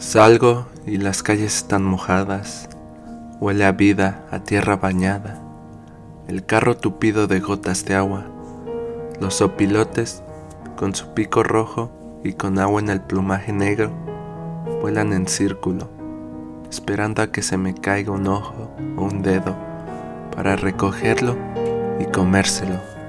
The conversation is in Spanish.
Salgo y las calles están mojadas, huele a vida, a tierra bañada, el carro tupido de gotas de agua, los opilotes con su pico rojo y con agua en el plumaje negro vuelan en círculo, esperando a que se me caiga un ojo o un dedo para recogerlo y comérselo.